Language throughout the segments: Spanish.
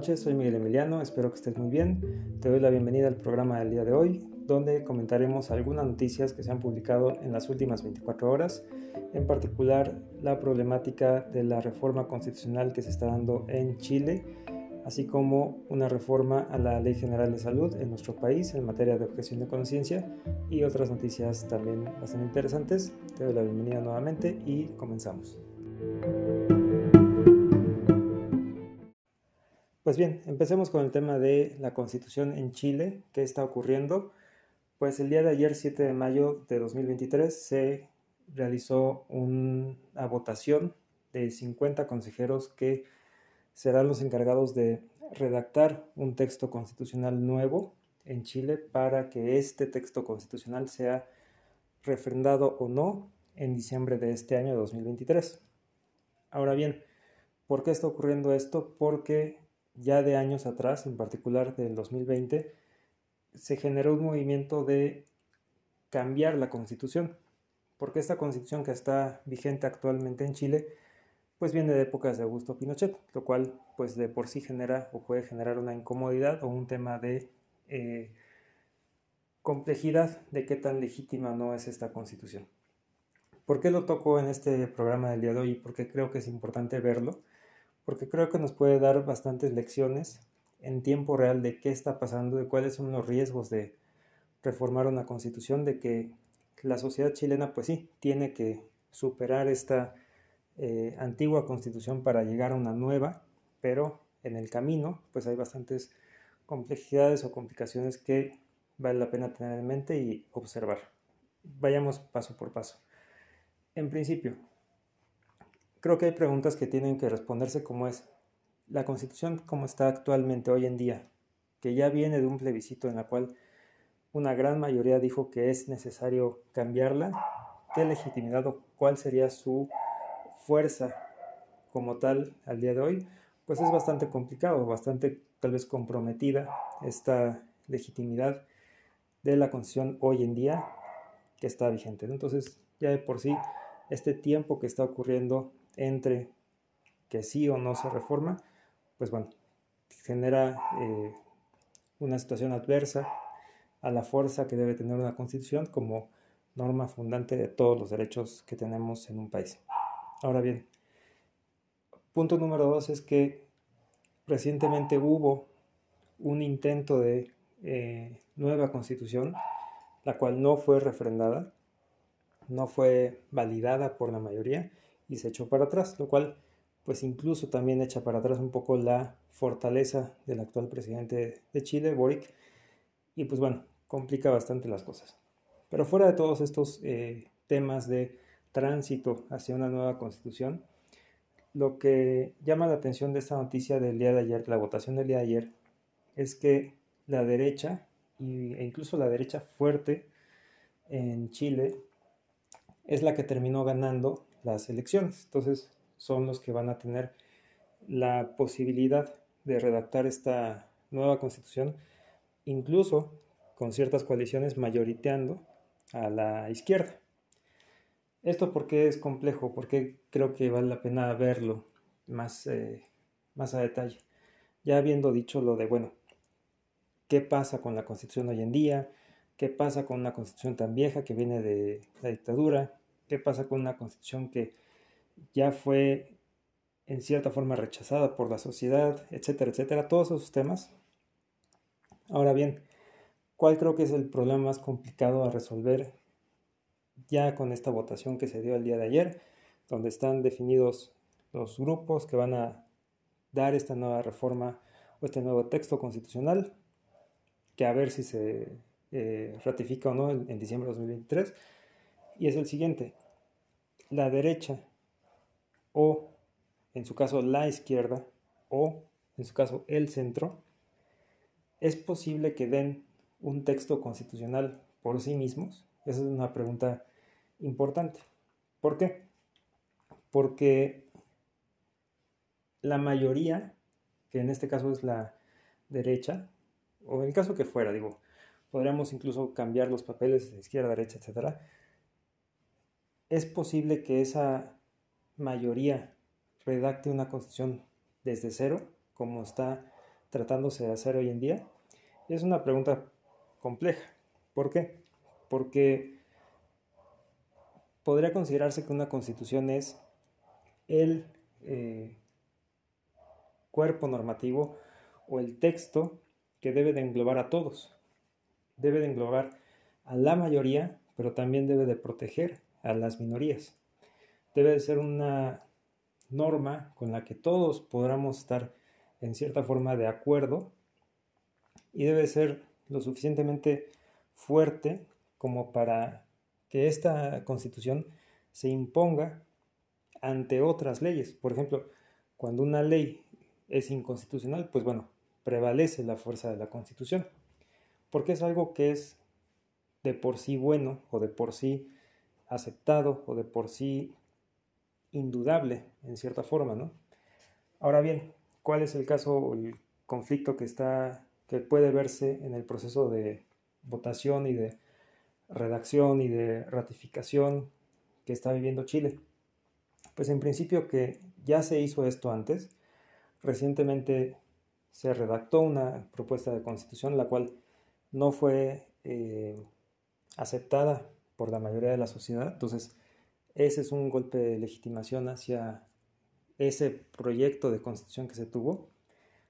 noches, soy Miguel Emiliano, espero que estés muy bien. Te doy la bienvenida al programa del día de hoy, donde comentaremos algunas noticias que se han publicado en las últimas 24 horas, en particular la problemática de la reforma constitucional que se está dando en Chile, así como una reforma a la Ley General de Salud en nuestro país en materia de objeción de conciencia y otras noticias también bastante interesantes. Te doy la bienvenida nuevamente y comenzamos. Pues bien, empecemos con el tema de la constitución en Chile. ¿Qué está ocurriendo? Pues el día de ayer, 7 de mayo de 2023, se realizó una votación de 50 consejeros que serán los encargados de redactar un texto constitucional nuevo en Chile para que este texto constitucional sea refrendado o no en diciembre de este año 2023. Ahora bien, ¿por qué está ocurriendo esto? Porque ya de años atrás, en particular del 2020, se generó un movimiento de cambiar la constitución, porque esta constitución que está vigente actualmente en Chile, pues viene de épocas de Augusto Pinochet, lo cual pues de por sí genera o puede generar una incomodidad o un tema de eh, complejidad de qué tan legítima no es esta constitución. ¿Por qué lo toco en este programa del día de hoy? Porque creo que es importante verlo porque creo que nos puede dar bastantes lecciones en tiempo real de qué está pasando, de cuáles son los riesgos de reformar una constitución, de que la sociedad chilena pues sí, tiene que superar esta eh, antigua constitución para llegar a una nueva, pero en el camino pues hay bastantes complejidades o complicaciones que vale la pena tener en mente y observar. Vayamos paso por paso. En principio, Creo que hay preguntas que tienen que responderse como es, la constitución como está actualmente hoy en día, que ya viene de un plebiscito en la cual una gran mayoría dijo que es necesario cambiarla, ¿qué legitimidad o cuál sería su fuerza como tal al día de hoy? Pues es bastante complicado, bastante tal vez comprometida esta legitimidad de la constitución hoy en día que está vigente. Entonces, ya de por sí, este tiempo que está ocurriendo entre que sí o no se reforma, pues bueno, genera eh, una situación adversa a la fuerza que debe tener una constitución como norma fundante de todos los derechos que tenemos en un país. Ahora bien, punto número dos es que recientemente hubo un intento de eh, nueva constitución, la cual no fue refrendada, no fue validada por la mayoría y se echó para atrás, lo cual pues incluso también echa para atrás un poco la fortaleza del actual presidente de Chile, Boric, y pues bueno, complica bastante las cosas. Pero fuera de todos estos eh, temas de tránsito hacia una nueva constitución, lo que llama la atención de esta noticia del día de ayer, la votación del día de ayer, es que la derecha, e incluso la derecha fuerte en Chile, es la que terminó ganando las elecciones. Entonces son los que van a tener la posibilidad de redactar esta nueva constitución, incluso con ciertas coaliciones mayoriteando a la izquierda. Esto porque es complejo, porque creo que vale la pena verlo más, eh, más a detalle. Ya habiendo dicho lo de, bueno, ¿qué pasa con la constitución hoy en día? ¿Qué pasa con una constitución tan vieja que viene de la dictadura? Qué pasa con una constitución que ya fue en cierta forma rechazada por la sociedad, etcétera, etcétera, todos esos temas. Ahora bien, ¿cuál creo que es el problema más complicado a resolver ya con esta votación que se dio el día de ayer, donde están definidos los grupos que van a dar esta nueva reforma o este nuevo texto constitucional, que a ver si se eh, ratifica o no en, en diciembre de 2023, y es el siguiente la derecha o en su caso la izquierda o en su caso el centro, ¿es posible que den un texto constitucional por sí mismos? Esa es una pregunta importante. ¿Por qué? Porque la mayoría, que en este caso es la derecha, o en el caso que fuera, digo, podríamos incluso cambiar los papeles de izquierda, derecha, etcétera, es posible que esa mayoría redacte una constitución desde cero, como está tratándose de hacer hoy en día? Es una pregunta compleja. ¿Por qué? Porque podría considerarse que una constitución es el eh, cuerpo normativo o el texto que debe de englobar a todos. Debe de englobar a la mayoría, pero también debe de proteger a las minorías. Debe de ser una norma con la que todos podamos estar en cierta forma de acuerdo y debe ser lo suficientemente fuerte como para que esta constitución se imponga ante otras leyes. Por ejemplo, cuando una ley es inconstitucional, pues bueno, prevalece la fuerza de la constitución, porque es algo que es de por sí bueno o de por sí aceptado o de por sí indudable en cierta forma, ¿no? Ahora bien, ¿cuál es el caso o el conflicto que está que puede verse en el proceso de votación y de redacción y de ratificación que está viviendo Chile? Pues en principio que ya se hizo esto antes. Recientemente se redactó una propuesta de constitución la cual no fue eh, aceptada por la mayoría de la sociedad. Entonces, ese es un golpe de legitimación hacia ese proyecto de constitución que se tuvo.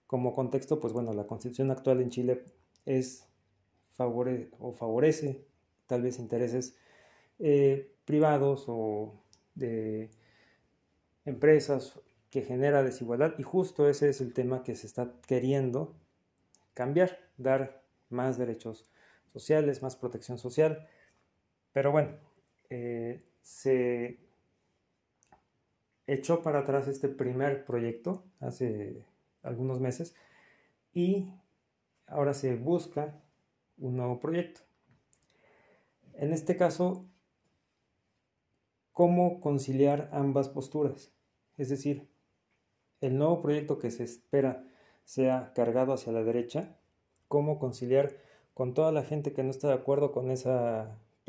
Como contexto, pues bueno, la constitución actual en Chile es favore o favorece tal vez intereses eh, privados o de empresas que genera desigualdad y justo ese es el tema que se está queriendo cambiar, dar más derechos sociales, más protección social. Pero bueno, eh, se echó para atrás este primer proyecto hace algunos meses y ahora se busca un nuevo proyecto. En este caso, ¿cómo conciliar ambas posturas? Es decir, el nuevo proyecto que se espera sea cargado hacia la derecha, cómo conciliar con toda la gente que no está de acuerdo con ese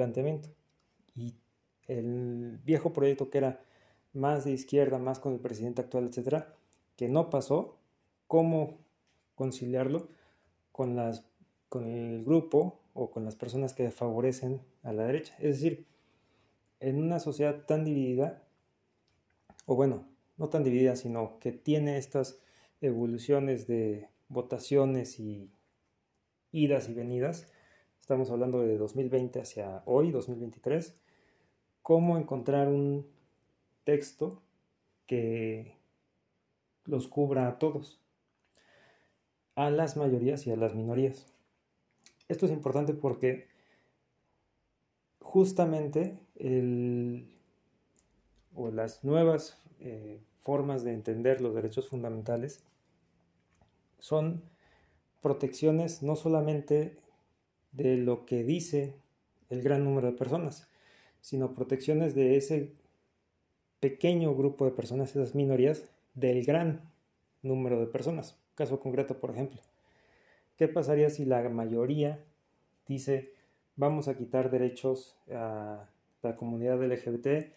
planteamiento. Y el viejo proyecto que era más de izquierda, más con el presidente actual, etcétera, que no pasó, cómo conciliarlo con, las, con el grupo o con las personas que favorecen a la derecha. Es decir, en una sociedad tan dividida, o bueno, no tan dividida, sino que tiene estas evoluciones de votaciones y idas y venidas, estamos hablando de 2020 hacia hoy, 2023, cómo encontrar un texto que los cubra a todos, a las mayorías y a las minorías. Esto es importante porque justamente el, o las nuevas eh, formas de entender los derechos fundamentales son protecciones no solamente de lo que dice el gran número de personas, sino protecciones de ese pequeño grupo de personas, esas minorías, del gran número de personas. Caso concreto, por ejemplo, ¿qué pasaría si la mayoría dice vamos a quitar derechos a la comunidad LGBT,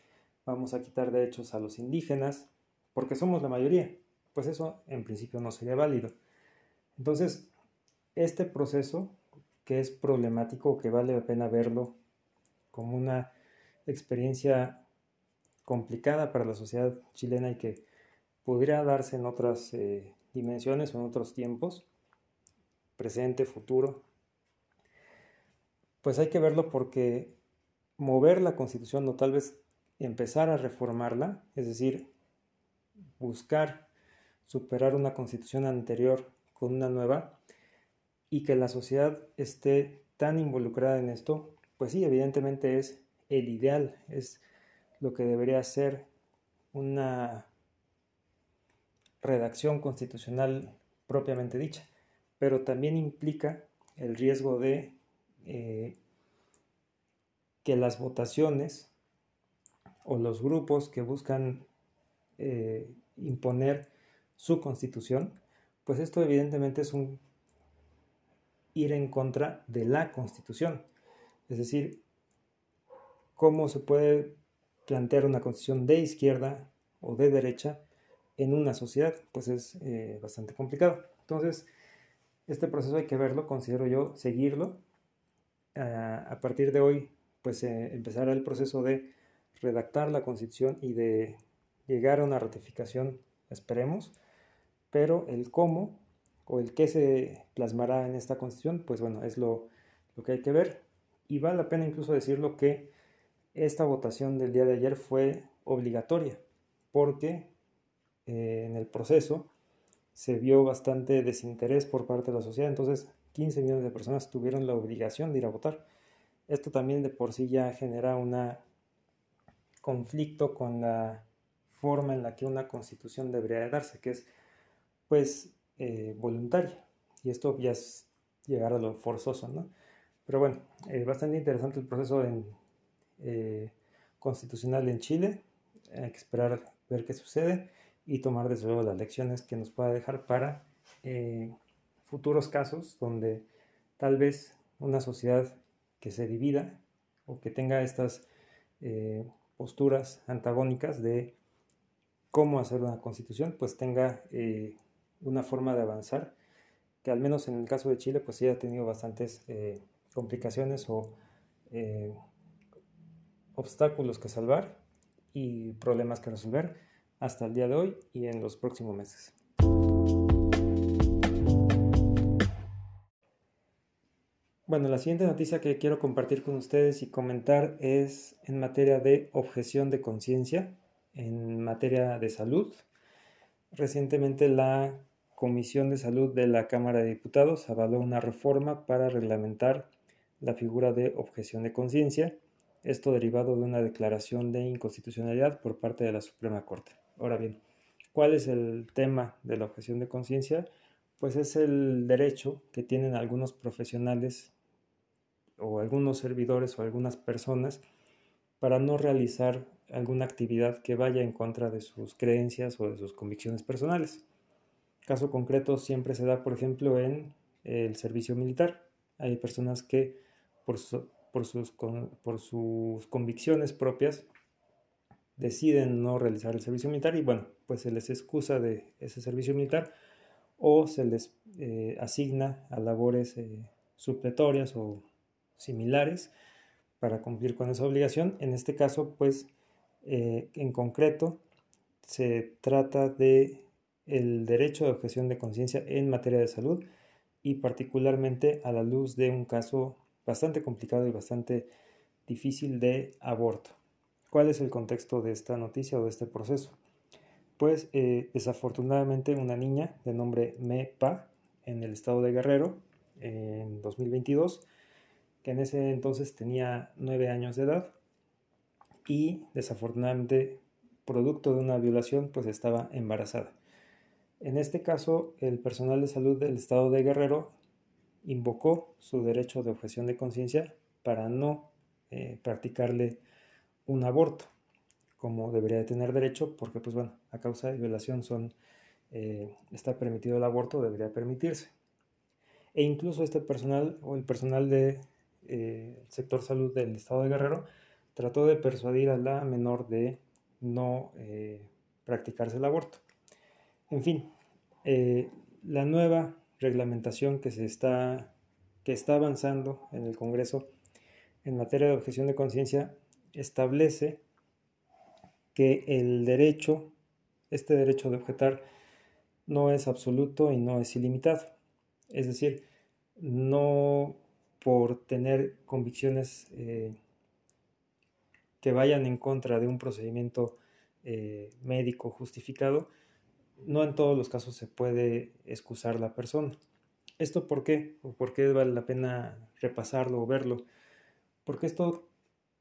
vamos a quitar derechos a los indígenas, porque somos la mayoría. Pues eso en principio no sería válido. Entonces, este proceso que es problemático, que vale la pena verlo como una experiencia complicada para la sociedad chilena y que podría darse en otras eh, dimensiones o en otros tiempos, presente, futuro, pues hay que verlo porque mover la constitución o tal vez empezar a reformarla, es decir, buscar superar una constitución anterior con una nueva y que la sociedad esté tan involucrada en esto, pues sí, evidentemente es el ideal, es lo que debería ser una redacción constitucional propiamente dicha, pero también implica el riesgo de eh, que las votaciones o los grupos que buscan eh, imponer su constitución, pues esto evidentemente es un ir en contra de la constitución. Es decir, cómo se puede plantear una constitución de izquierda o de derecha en una sociedad, pues es eh, bastante complicado. Entonces, Este proceso hay que verlo, considero yo, seguirlo. Ah, a partir de hoy, pues eh, empezará el proceso de redactar la constitución y de llegar a una ratificación, esperemos, pero el cómo o el qué se plasmará en esta constitución, pues bueno, es lo, lo que hay que ver. Y vale la pena incluso decirlo que esta votación del día de ayer fue obligatoria, porque eh, en el proceso se vio bastante desinterés por parte de la sociedad, entonces 15 millones de personas tuvieron la obligación de ir a votar. Esto también de por sí ya genera un conflicto con la forma en la que una constitución debería darse, que es pues eh, voluntaria. Y esto ya es llegar a lo forzoso, ¿no? Pero bueno, eh, bastante interesante el proceso en, constitucional en Chile. Hay que esperar ver qué sucede y tomar desde luego las lecciones que nos pueda dejar para eh, futuros casos donde tal vez una sociedad que se divida o que tenga estas eh, posturas antagónicas de cómo hacer una constitución, pues tenga eh, una forma de avanzar que al menos en el caso de Chile pues sí ha tenido bastantes complicaciones o obstáculos que salvar y problemas que resolver hasta el día de hoy y en los próximos meses. Bueno, la siguiente noticia que quiero compartir con ustedes y comentar es en materia de objeción de conciencia, en materia de salud. Recientemente la Comisión de Salud de la Cámara de Diputados avaló una reforma para reglamentar la figura de objeción de conciencia, esto derivado de una declaración de inconstitucionalidad por parte de la Suprema Corte. Ahora bien, ¿cuál es el tema de la objeción de conciencia? Pues es el derecho que tienen algunos profesionales o algunos servidores o algunas personas para no realizar alguna actividad que vaya en contra de sus creencias o de sus convicciones personales. Caso concreto siempre se da, por ejemplo, en el servicio militar. Hay personas que por, por, sus, por sus convicciones propias deciden no realizar el servicio militar y bueno, pues se les excusa de ese servicio militar o se les eh, asigna a labores eh, supletorias o similares para cumplir con esa obligación. En este caso, pues eh, en concreto se trata de el derecho de objeción de conciencia en materia de salud y particularmente a la luz de un caso bastante complicado y bastante difícil de aborto. ¿Cuál es el contexto de esta noticia o de este proceso? Pues eh, desafortunadamente una niña de nombre Mepa en el estado de Guerrero en 2022, que en ese entonces tenía nueve años de edad y desafortunadamente producto de una violación pues estaba embarazada. En este caso el personal de salud del estado de Guerrero invocó su derecho de objeción de conciencia para no eh, practicarle un aborto, como debería de tener derecho, porque pues bueno, a causa de violación son, eh, está permitido el aborto, debería permitirse. E incluso este personal o el personal del de, eh, sector salud del estado de Guerrero trató de persuadir a la menor de no eh, practicarse el aborto. En fin, la nueva reglamentación que se está que está avanzando en el Congreso en materia de objeción de conciencia establece que el derecho, este derecho de objetar, no es absoluto y no es ilimitado. Es decir, no por tener convicciones eh, que vayan en contra de un procedimiento eh, médico justificado, no en todos los casos se puede excusar la persona. ¿Esto por qué? ¿O por qué vale la pena repasarlo o verlo? Porque esto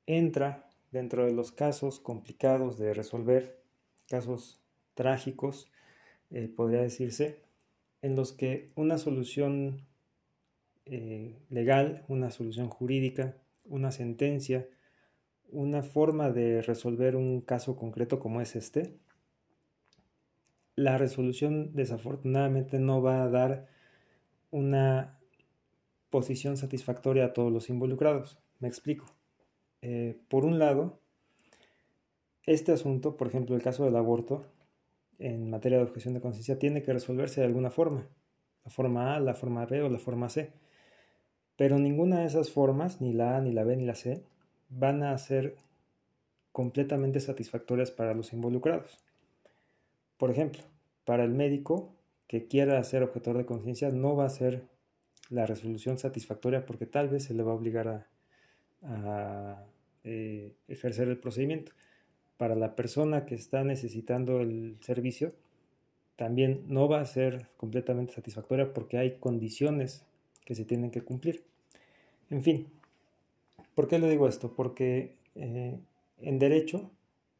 entra dentro de los casos complicados de resolver, casos trágicos, eh, podría decirse, en los que una solución eh, legal, una solución jurídica, una sentencia, una forma de resolver un caso concreto como es este, la resolución desafortunadamente no va a dar una posición satisfactoria a todos los involucrados. Me explico. Eh, por un lado, este asunto, por ejemplo, el caso del aborto, en materia de objeción de conciencia, tiene que resolverse de alguna forma. la forma A, la forma B o la forma C. Pero ninguna de esas formas, ni la A, ni la B, ni la C, van a ser completamente satisfactorias para los involucrados. Por ejemplo, para el médico que quiera ser objetor de conciencia no va a ser la resolución satisfactoria porque tal vez se le va a obligar a, eh, ejercer el procedimiento. Para la persona que está necesitando el servicio, también no va a ser completamente satisfactoria porque hay condiciones que se tienen que cumplir. En fin, ¿por qué le digo esto? Porque eh, en derecho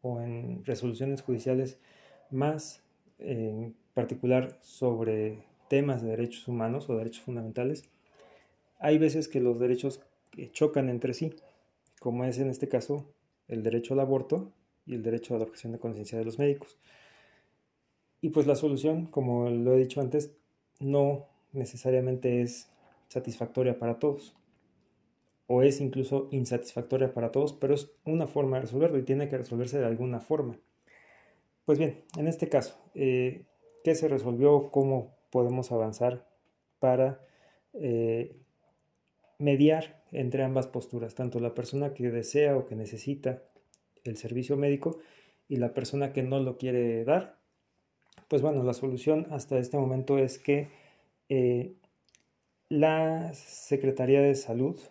o en resoluciones judiciales más en particular sobre temas de derechos humanos o derechos fundamentales, hay veces que los derechos chocan entre sí, como es en este caso el derecho al aborto y el derecho a la objeción de conciencia de los médicos. Y pues la solución, como lo he dicho antes, no necesariamente es satisfactoria para todos, o es incluso insatisfactoria para todos, pero es una forma de resolverlo y tiene que resolverse de alguna forma. Pues bien, en este caso, eh, ¿qué se resolvió? ¿Cómo podemos avanzar para eh, mediar entre ambas posturas, tanto la persona que desea o que necesita el servicio médico y la persona que no lo quiere dar? Pues bueno, la solución hasta este momento es que eh, la Secretaría de Salud,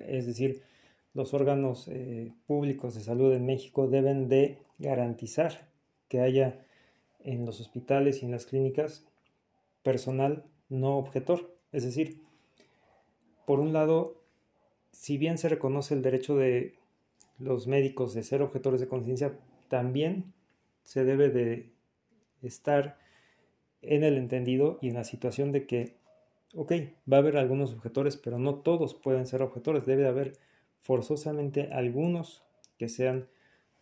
es decir, los órganos públicos de salud en México deben de garantizar que haya en los hospitales y en las clínicas personal no objetor. Es decir, por un lado, si bien se reconoce el derecho de los médicos de ser objetores de conciencia, también se debe de estar en el entendido y en la situación de que, ok, va a haber algunos objetores, pero no todos pueden ser objetores, debe de haber forzosamente algunos que sean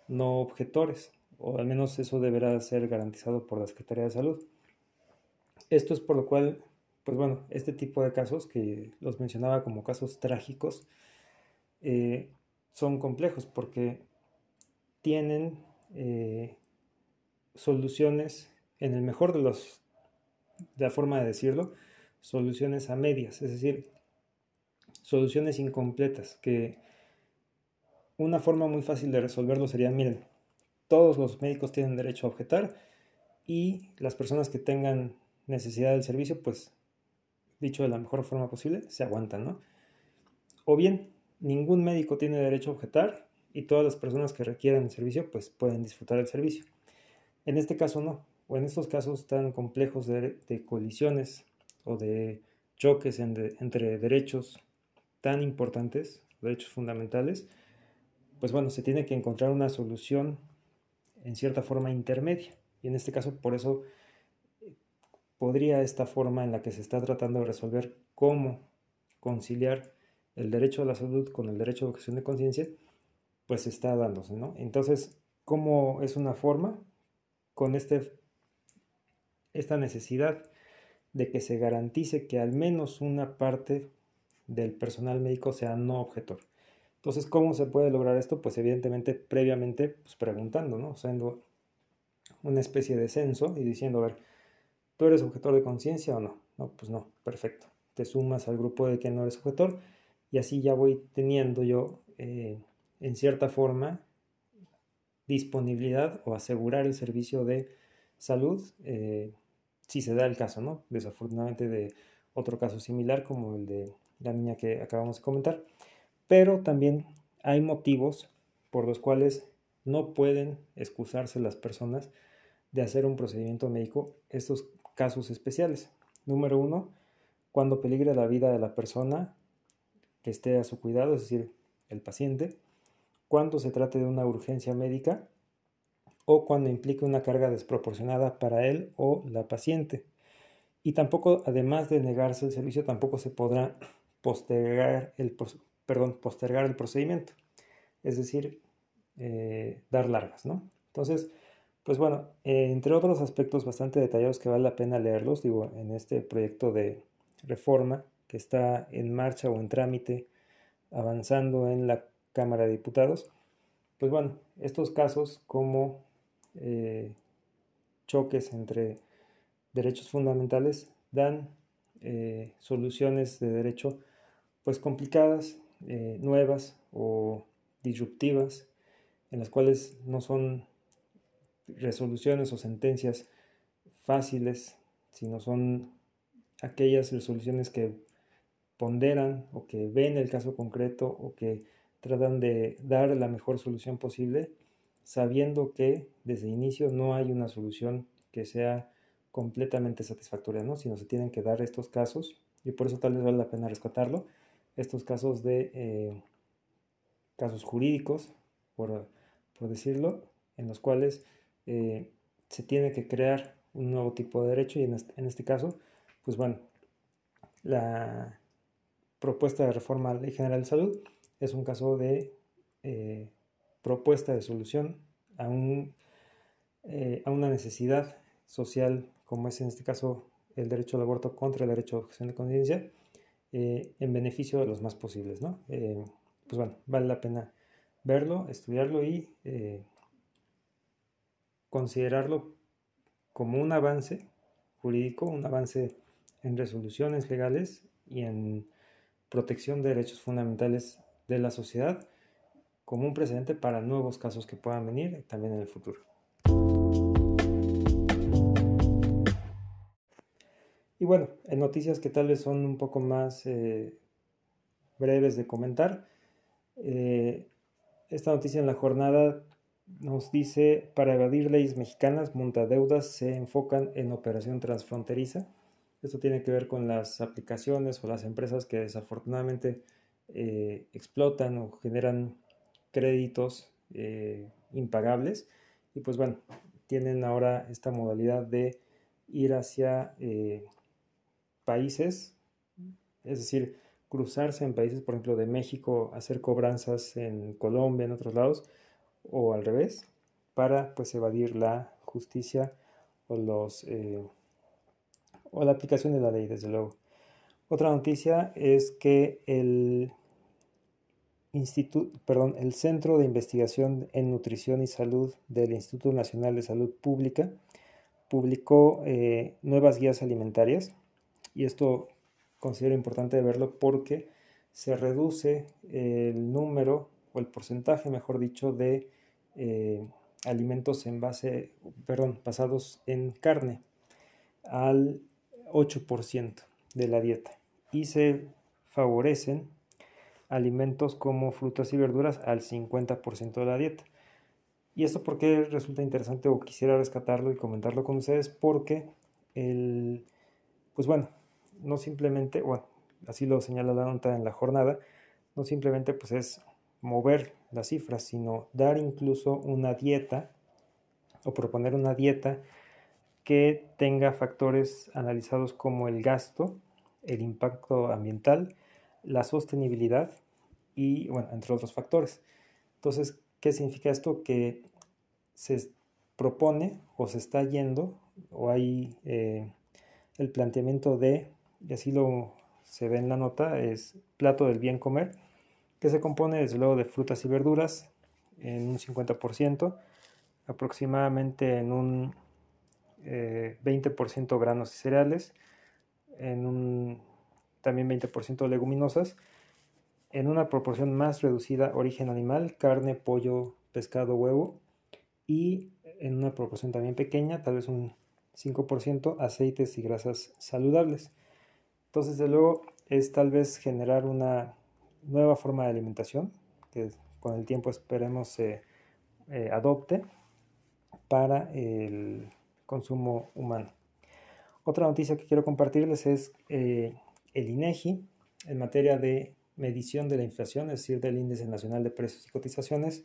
no objetores, o al menos eso deberá ser garantizado por la Secretaría de Salud. Esto es por lo cual pues bueno, este tipo de casos que los mencionaba como casos trágicos eh, son complejos porque tienen eh, soluciones, en el mejor de los, de la forma de decirlo, soluciones a medias, es decir, soluciones incompletas, que una forma muy fácil de resolverlo sería, miren, todos los médicos tienen derecho a objetar y las personas que tengan necesidad del servicio, pues dicho de la mejor forma posible, se aguantan, ¿no? O bien, ningún médico tiene derecho a objetar y todas las personas que requieran el servicio, pues pueden disfrutar del servicio. En este caso no, o en estos casos tan complejos de, colisiones o de choques entre derechos tan importantes, derechos fundamentales, pues bueno, se tiene que encontrar una solución en cierta forma intermedia. Y en este caso, por eso podría esta forma en la que se está tratando de resolver cómo conciliar el derecho a la salud con el derecho a objeción de conciencia, pues está dándose, ¿no? Entonces, ¿cómo es una forma? Con este, esta necesidad de que se garantice que al menos una parte del personal médico sea no objetor. Entonces, ¿cómo se puede lograr esto? Pues evidentemente previamente pues, preguntando, ¿no? Haciendo una especie de censo y diciendo, a ver, ¿Tú eres objetor de conciencia o no? No, pues no, perfecto. Te sumas al grupo de que no eres objetor y así ya voy teniendo yo, eh, en cierta forma, disponibilidad o asegurar el servicio de salud eh, si se da el caso, ¿no? Desafortunadamente de otro caso similar como el de la niña que acabamos de comentar. Pero también hay motivos por los cuales no pueden excusarse las personas de hacer un procedimiento médico. Estos casos especiales. Número uno, cuando peligre la vida de la persona que esté a su cuidado, es decir, el paciente, cuando se trate de una urgencia médica o cuando implique una carga desproporcionada para él o la paciente. Y tampoco, además de negarse el servicio, tampoco se podrá postergar el, perdón, postergar el procedimiento, es decir, eh, dar largas, ¿no? Entonces, pues bueno, eh, entre otros aspectos bastante detallados que vale la pena leerlos, digo, en este proyecto de reforma que está en marcha o en trámite, avanzando en la Cámara de Diputados, pues bueno, estos casos como eh, choques entre derechos fundamentales dan soluciones de derecho pues complicadas, eh, nuevas o disruptivas, en las cuales no son resoluciones o sentencias fáciles, sino son aquellas resoluciones que ponderan o que ven el caso concreto o que tratan de dar la mejor solución posible, sabiendo que desde el inicio no hay una solución que sea completamente satisfactoria, ¿no? sino se tienen que dar estos casos y por eso tal vez vale la pena rescatarlo, estos casos de eh, casos jurídicos, por, decirlo, en los cuales eh, se tiene que crear un nuevo tipo de derecho y en este, caso, pues bueno, la propuesta de reforma a la Ley General de Salud es un caso de eh, propuesta de solución a, un, a una necesidad social como es en este caso el derecho al aborto contra el derecho a objeción de conciencia, eh, en beneficio de los más posibles, ¿no? Eh, pues bueno, vale la pena verlo, estudiarlo y eh, considerarlo como un avance jurídico, un avance en resoluciones legales y en protección de derechos fundamentales de la sociedad como un precedente para nuevos casos que puedan venir también en el futuro. Y bueno, en noticias que tal vez son un poco más eh, breves de comentar, eh, esta noticia en la jornada nos dice, para evadir leyes mexicanas, montadeudas se enfocan en operación transfronteriza. Esto tiene que ver con las aplicaciones o las empresas que desafortunadamente eh, explotan o generan créditos impagables. Y pues bueno, tienen ahora esta modalidad de ir hacia países, es decir, cruzarse en países, por ejemplo, de México, hacer cobranzas en Colombia, en otros lados, o al revés, para pues evadir la justicia o los eh, o la aplicación de la ley, desde luego. Otra noticia es que el Instituto, perdón, el Centro de Investigación en Nutrición y Salud del Instituto Nacional de Salud Pública publicó eh, nuevas guías alimentarias y esto considero importante verlo porque se reduce el número o el porcentaje, mejor dicho, de eh, alimentos en base, perdón, basados en carne al 8% de la dieta y se favorecen alimentos como frutas y verduras al 50% de la dieta. Y esto porque resulta interesante o quisiera rescatarlo y comentarlo con ustedes porque el, pues bueno, no simplemente, bueno, así lo señala la nota en la jornada, no simplemente pues es mover las cifras, sino dar incluso una dieta o proponer una dieta que tenga factores analizados como el gasto, el impacto ambiental, la sostenibilidad y, bueno, entre otros factores. Entonces, ¿qué significa esto? Que se propone o se está yendo o hay eh, el planteamiento de y así lo se ve en la nota, es plato del bien comer, que se compone desde luego de frutas y verduras en un 50%, aproximadamente en un 20% eh, granos y cereales, en un también 20% leguminosas, en una proporción más reducida origen animal, carne, pollo, pescado, huevo, y en una proporción también pequeña, tal vez un 5%, aceites y grasas saludables. Entonces, de luego, es tal vez generar una nueva forma de alimentación que con el tiempo esperemos se eh, adopte para el consumo humano. Otra noticia que quiero compartirles es eh, el INEGI en materia de medición de la inflación, es decir, del Índice Nacional de Precios y Cotizaciones,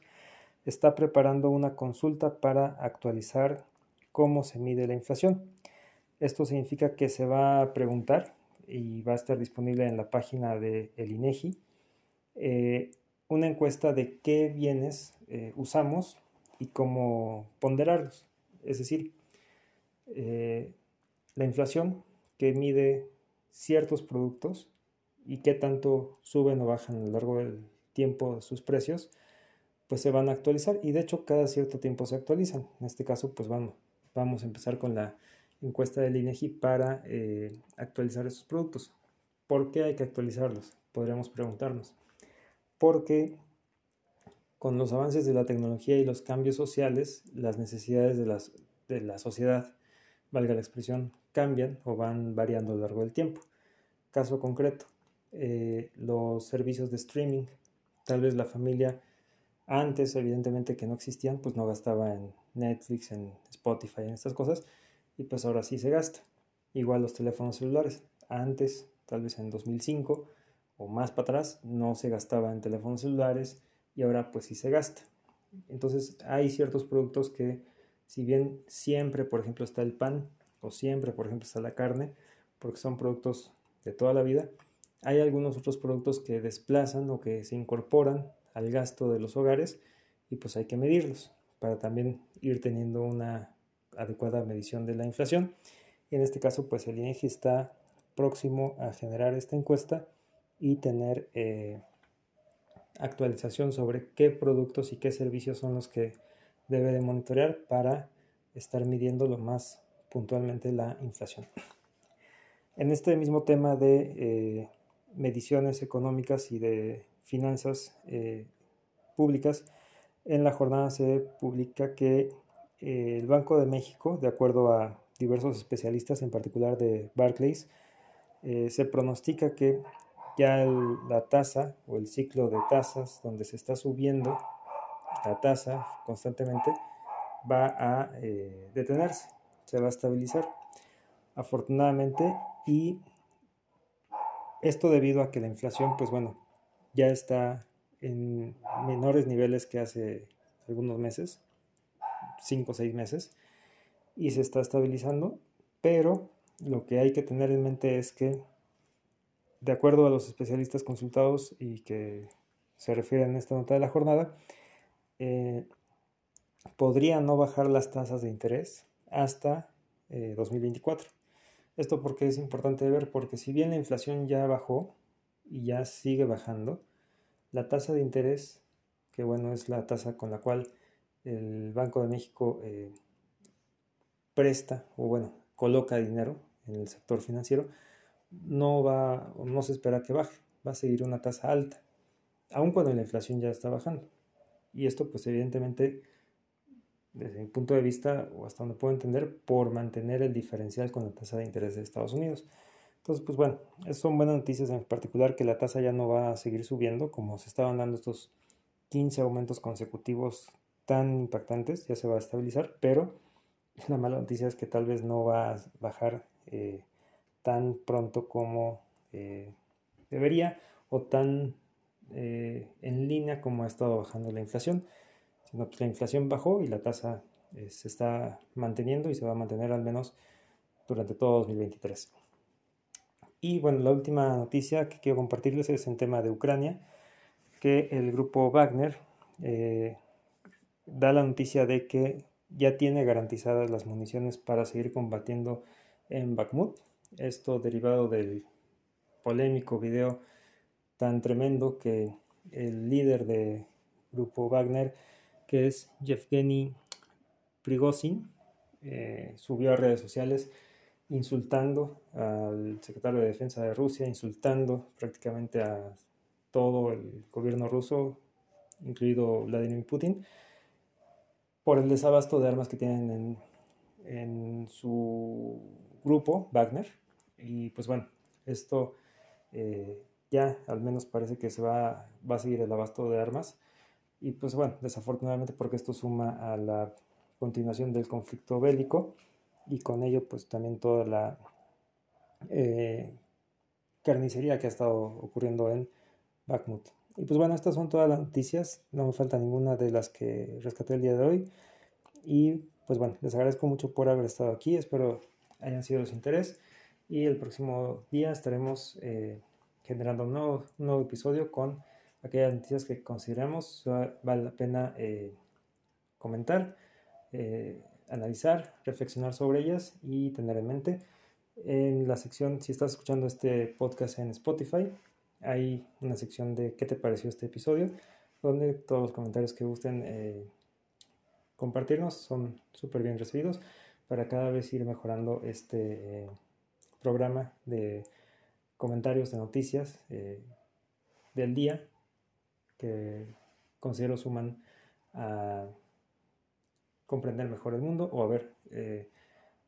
está preparando una consulta para actualizar cómo se mide la inflación. Esto significa que se va a preguntar y va a estar disponible en la página de el INEGI, eh, una encuesta de qué bienes eh, usamos y cómo ponderarlos. Es decir, eh, la inflación que mide ciertos productos y qué tanto suben o bajan a lo largo del tiempo sus precios, pues se van a actualizar y de hecho cada cierto tiempo se actualizan. En este caso, pues vamos, vamos a empezar con la encuesta del INEGI para eh, actualizar esos productos. ¿Por qué hay que actualizarlos? Podríamos preguntarnos. Porque con los avances de la tecnología y los cambios sociales, las necesidades de, las, de la sociedad, valga la expresión, cambian o van variando a lo largo del tiempo. Caso concreto, eh, los servicios de streaming. Tal vez la familia antes, evidentemente que no existían, pues no gastaba en Netflix, en Spotify, en estas cosas, y pues ahora sí se gasta. Igual los teléfonos celulares. Antes, tal vez en 2005 o más para atrás, no se gastaba en teléfonos celulares y ahora pues sí se gasta. Entonces hay ciertos productos que si bien siempre, por ejemplo, está el pan o siempre, por ejemplo, está la carne, porque son productos de toda la vida, hay algunos otros productos que desplazan o que se incorporan al gasto de los hogares y pues hay que medirlos para también ir teniendo una adecuada medición de la inflación. Y en este caso, pues el INEGI está próximo a generar esta encuesta y tener eh, actualización sobre qué productos y qué servicios son los que debe de monitorear para estar midiendo lo más puntualmente la inflación. En este mismo tema de eh, mediciones económicas y de finanzas eh, públicas, en la jornada se publica que el Banco de México, de acuerdo a diversos especialistas, en particular de Barclays, se pronostica que ya la tasa o el ciclo de tasas donde se está subiendo la tasa constantemente va a detenerse, se va a estabilizar. Afortunadamente, y esto debido a que la inflación, pues bueno, ya está en menores niveles que hace algunos meses, 5 o 6 meses, y se está estabilizando, pero lo que hay que tener en mente es que, de acuerdo a los especialistas consultados y que se refieren a esta nota de la jornada, eh, podría no bajar las tasas de interés hasta 2024. Eh, esto porque es importante ver, porque si bien la inflación ya bajó y ya sigue bajando, la tasa de interés, que bueno, es la tasa con la cual el Banco de México eh, presta o bueno, coloca dinero en el sector financiero, no va, no se espera que baje, va a seguir una tasa alta, aun cuando la inflación ya está bajando. Y esto pues evidentemente desde mi punto de vista, o hasta donde puedo entender, por mantener el diferencial con la tasa de interés de Estados Unidos. Entonces, pues bueno, son buenas noticias en particular que la tasa ya no va a seguir subiendo como se estaban dando estos 15 aumentos consecutivos tan impactantes, ya se va a estabilizar, pero la mala noticia es que tal vez no va a bajar eh, tan pronto como eh, debería o tan eh, en línea como ha estado bajando la inflación sino pues la inflación bajó y la tasa se está manteniendo y se va a mantener al menos durante todo 2023. Y bueno, la última noticia que quiero compartirles es en tema de Ucrania, que el grupo Wagner da la noticia de que ya tiene garantizadas las municiones para seguir combatiendo en Bakhmut. Esto derivado del polémico video tan tremendo que el líder del grupo Wagner que es Yevgeny Prigozhin, eh, subió a redes sociales insultando al secretario de Defensa de Rusia, insultando prácticamente a todo el gobierno ruso, incluido Vladimir Putin, por el desabasto de armas que tienen en, su grupo, Wagner. Y pues bueno, esto eh, ya al menos parece que se va, va a seguir el abasto de armas y pues bueno, desafortunadamente porque esto suma a la continuación del conflicto bélico y con ello pues también toda la eh, carnicería que ha estado ocurriendo en Bakhmut. Y pues bueno, estas son todas las noticias, no me falta ninguna de las que rescaté el día de hoy. Y pues bueno, les agradezco mucho por haber estado aquí, espero hayan sido de su interés. Y el próximo día estaremos eh, generando un nuevo, un nuevo episodio con aquellas noticias que consideramos vale la pena eh, comentar, eh, analizar, reflexionar sobre ellas y tener en mente. En la sección, si estás escuchando este podcast en Spotify, hay una sección de qué te pareció este episodio, donde todos los comentarios que gusten eh, compartirnos son súper bien recibidos. para cada vez ir mejorando este eh, programa de comentarios de noticias eh, del día que considero suman a comprender mejor el mundo o a ver,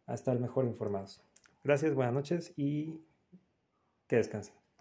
a estar mejor informados. Gracias, buenas noches y que descansen.